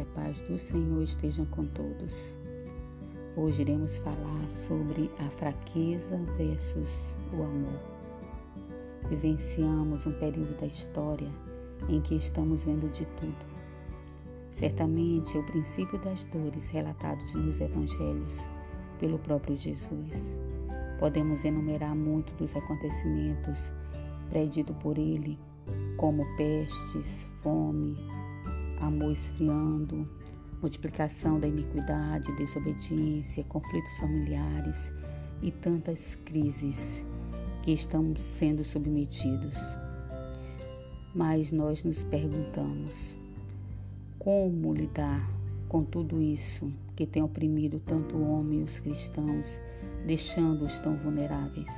a paz do Senhor estejam com todos. Hoje iremos falar sobre a fraqueza versus o amor. Vivenciamos um período da história em que estamos vendo de tudo. Certamente é o princípio das dores relatados nos evangelhos pelo próprio Jesus. Podemos enumerar muito dos acontecimentos preditos por ele, como pestes, fome, amor esfriando, multiplicação da iniquidade, desobediência, conflitos familiares e tantas crises que estão sendo submetidos. Mas nós nos perguntamos como lidar com tudo isso que tem oprimido tanto o homem e os cristãos, deixando-os tão vulneráveis.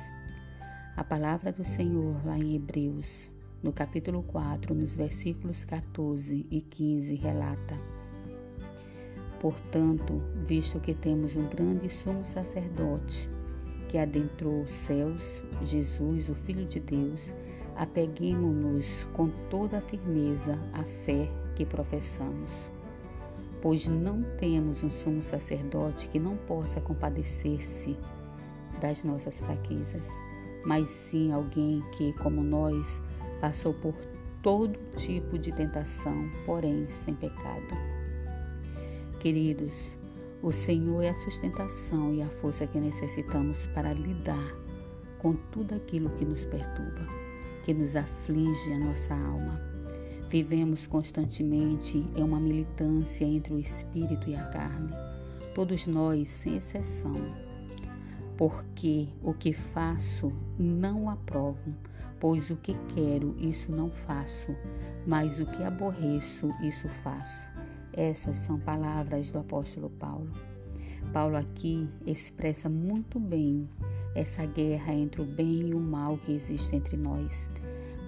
A palavra do Senhor lá em Hebreus no capítulo 4, nos versículos 14 e 15, relata: Portanto, visto que temos um grande sumo sacerdote que adentrou os céus, Jesus, o Filho de Deus, apeguemo-nos com toda a firmeza à fé que professamos. Pois não temos um sumo sacerdote que não possa compadecer-se das nossas fraquezas, mas sim alguém que, como nós, passou por todo tipo de tentação, porém sem pecado. Queridos, o Senhor é a sustentação e a força que necessitamos para lidar com tudo aquilo que nos perturba, que nos aflige a nossa alma. Vivemos constantemente em uma militância entre o espírito e a carne, todos nós, sem exceção. Porque o que faço não aprovo, Pois o que quero, isso não faço, mas o que aborreço, isso faço. Essas são palavras do apóstolo Paulo. Paulo aqui expressa muito bem essa guerra entre o bem e o mal que existe entre nós.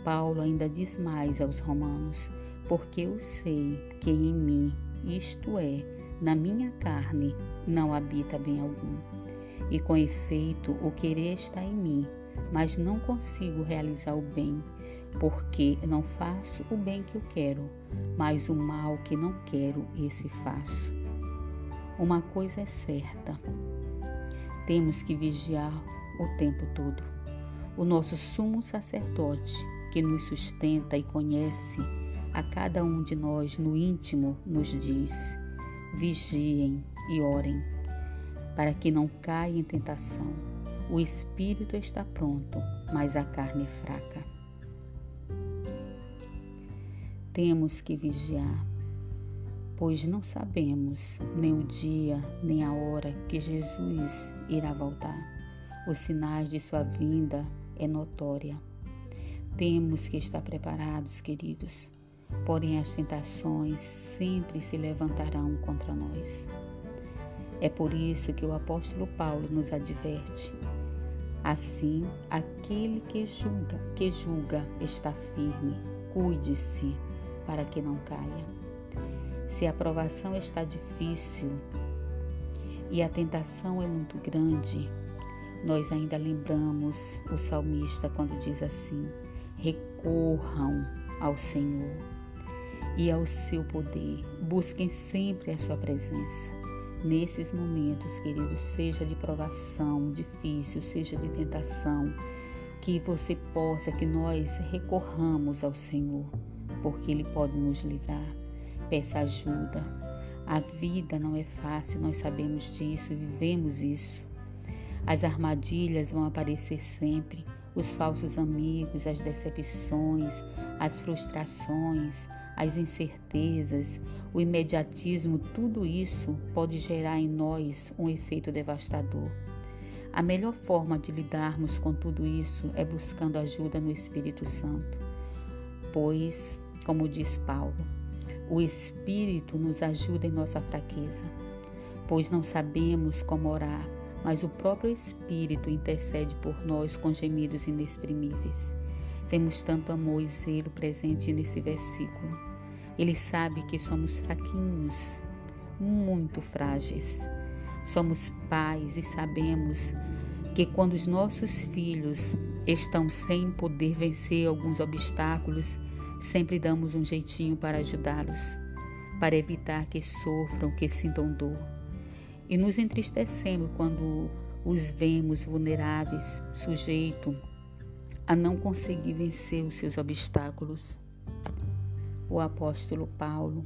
Paulo ainda diz mais aos romanos: Porque eu sei que em mim, isto é, na minha carne, não habita bem algum. E com efeito, o querer está em mim, mas não consigo realizar o bem, porque não faço o bem que eu quero, mas o mal que não quero, esse faço. Uma coisa é certa: temos que vigiar o tempo todo. O nosso sumo sacerdote, que nos sustenta e conhece a cada um de nós no íntimo, nos diz: vigiem e orem, para que não caia em tentação o espírito está pronto, mas a carne é fraca. Temos que vigiar, pois não sabemos nem o dia nem a hora que Jesus irá voltar. Os sinais de sua vinda é notória. Temos que estar preparados, queridos, porém as tentações sempre se levantarão contra nós. É por isso que o apóstolo Paulo nos adverte. Assim, aquele que julga, que julga está firme, cuide-se para que não caia. Se a provação está difícil e a tentação é muito grande, nós ainda lembramos o salmista quando diz assim: recorram ao Senhor e ao seu poder, busquem sempre a sua presença nesses momentos, queridos, seja de provação difícil, seja de tentação, que você possa, que nós recorramos ao Senhor, porque Ele pode nos livrar. Peça ajuda. A vida não é fácil, nós sabemos disso vivemos isso. As armadilhas vão aparecer sempre, os falsos amigos, as decepções, as frustrações, as incertezas, o imediatismo, tudo isso pode gerar em nós um efeito devastador. A melhor forma de lidarmos com tudo isso é buscando ajuda no Espírito Santo, pois, como diz Paulo, o Espírito nos ajuda em nossa fraqueza, pois não sabemos como orar, mas o próprio Espírito intercede por nós com gemidos inexprimíveis. Vemos tanto amor e zelo presente nesse versículo. Ele sabe que somos fraquinhos, muito frágeis. Somos pais e sabemos que quando os nossos filhos estão sem poder vencer alguns obstáculos, sempre damos um jeitinho para ajudá-los, para evitar que sofram, que sintam dor. E nos entristecemos quando os vemos vulneráveis, sujeitos a não conseguir vencer os seus obstáculos. O apóstolo Paulo,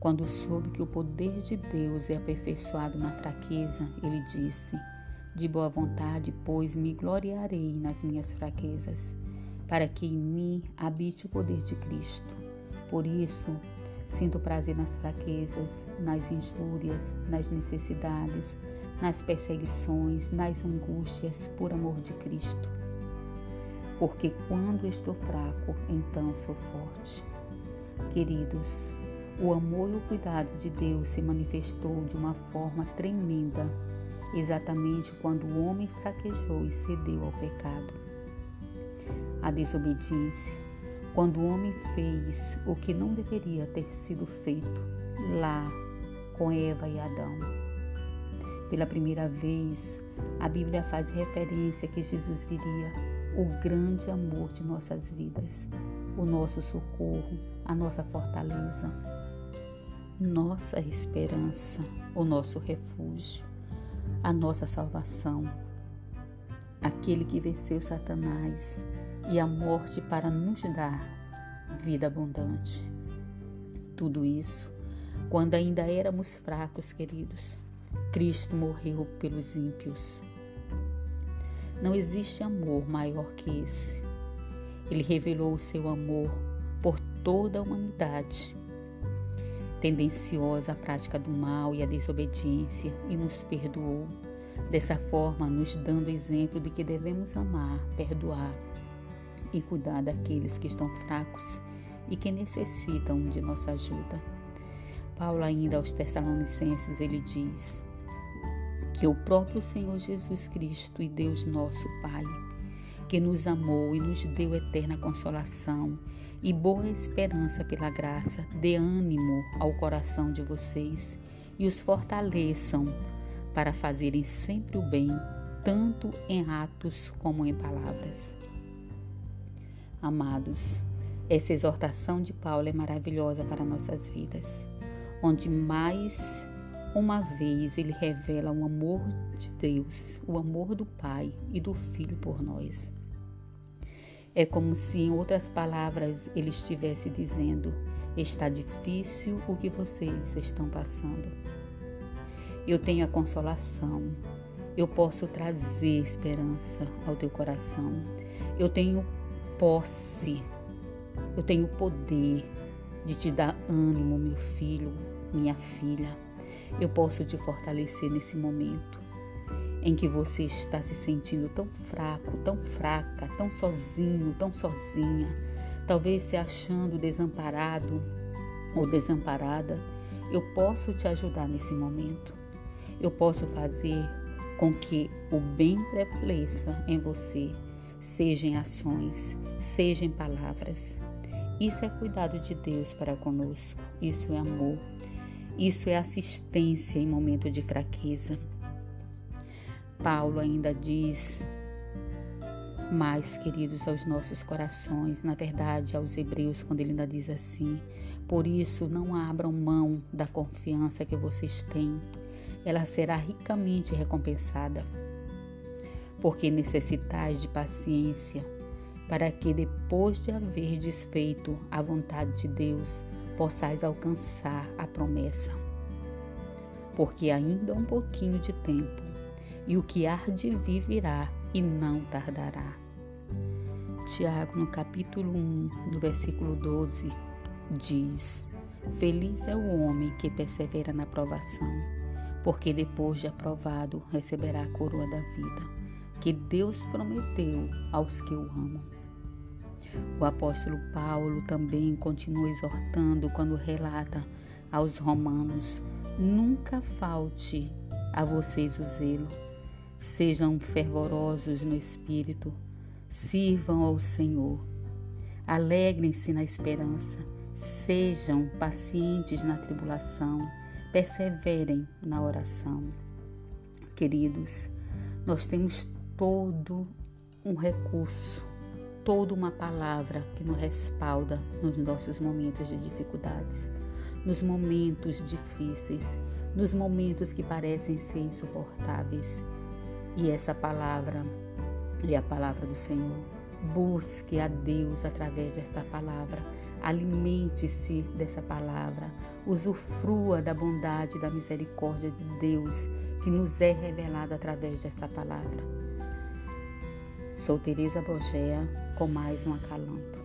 quando soube que o poder de Deus é aperfeiçoado na fraqueza, ele disse: De boa vontade, pois, me gloriarei nas minhas fraquezas, para que em mim habite o poder de Cristo. Por isso, sinto prazer nas fraquezas, nas injúrias, nas necessidades, nas perseguições, nas angústias, por amor de Cristo. Porque quando estou fraco, então sou forte. Queridos, o amor e o cuidado de Deus se manifestou de uma forma tremenda, exatamente quando o homem fraquejou e cedeu ao pecado. A desobediência, quando o homem fez o que não deveria ter sido feito lá com Eva e Adão. Pela primeira vez, a Bíblia faz referência que Jesus viria o grande amor de nossas vidas, o nosso socorro, a nossa fortaleza, nossa esperança, o nosso refúgio, a nossa salvação, aquele que venceu Satanás e a morte para nos dar vida abundante. Tudo isso quando ainda éramos fracos, queridos. Cristo morreu pelos ímpios. Não existe amor maior que esse. Ele revelou o seu amor por toda a humanidade, tendenciosa à prática do mal e à desobediência, e nos perdoou, dessa forma nos dando exemplo de que devemos amar, perdoar e cuidar daqueles que estão fracos e que necessitam de nossa ajuda. Paulo ainda aos Tessalonicenses ele diz que o próprio Senhor Jesus Cristo e Deus nosso Pai, que nos amou e nos deu eterna consolação e boa esperança pela graça, dê ânimo ao coração de vocês e os fortaleçam para fazerem sempre o bem, tanto em atos como em palavras. Amados, essa exortação de Paulo é maravilhosa para nossas vidas, onde mais uma vez ele revela o amor de Deus, o amor do Pai e do Filho por nós. É como se, em outras palavras, ele estivesse dizendo: Está difícil o que vocês estão passando. Eu tenho a consolação, eu posso trazer esperança ao teu coração. Eu tenho posse, eu tenho poder de te dar ânimo, meu filho, minha filha. Eu posso te fortalecer nesse momento em que você está se sentindo tão fraco, tão fraca, tão sozinho, tão sozinha, talvez se achando desamparado ou desamparada, eu posso te ajudar nesse momento. Eu posso fazer com que o bem prevaleça em você, seja em ações, seja em palavras. Isso é cuidado de Deus para conosco, isso é amor, isso é assistência em momento de fraqueza. Paulo ainda diz mais queridos aos nossos corações, na verdade aos hebreus, quando ele ainda diz assim: Por isso não abram mão da confiança que vocês têm, ela será ricamente recompensada. Porque necessitais de paciência, para que depois de haver desfeito a vontade de Deus, possais alcançar a promessa. Porque ainda um pouquinho de tempo e o que há de vir virá e não tardará. Tiago, no capítulo 1, no versículo 12, diz: Feliz é o homem que persevera na provação, porque depois de aprovado receberá a coroa da vida, que Deus prometeu aos que o amam. O apóstolo Paulo também continua exortando quando relata aos romanos: nunca falte a vocês o zelo Sejam fervorosos no espírito, sirvam ao Senhor. Alegrem-se na esperança, sejam pacientes na tribulação, perseverem na oração. Queridos, nós temos todo um recurso, toda uma palavra que nos respalda nos nossos momentos de dificuldades. nos momentos difíceis, nos momentos que parecem ser insuportáveis. E essa palavra é a palavra do Senhor. Busque a Deus através desta palavra. Alimente-se dessa palavra. Usufrua da bondade e da misericórdia de Deus que nos é revelada através desta palavra. Sou Teresa Bogea com mais um acalanto.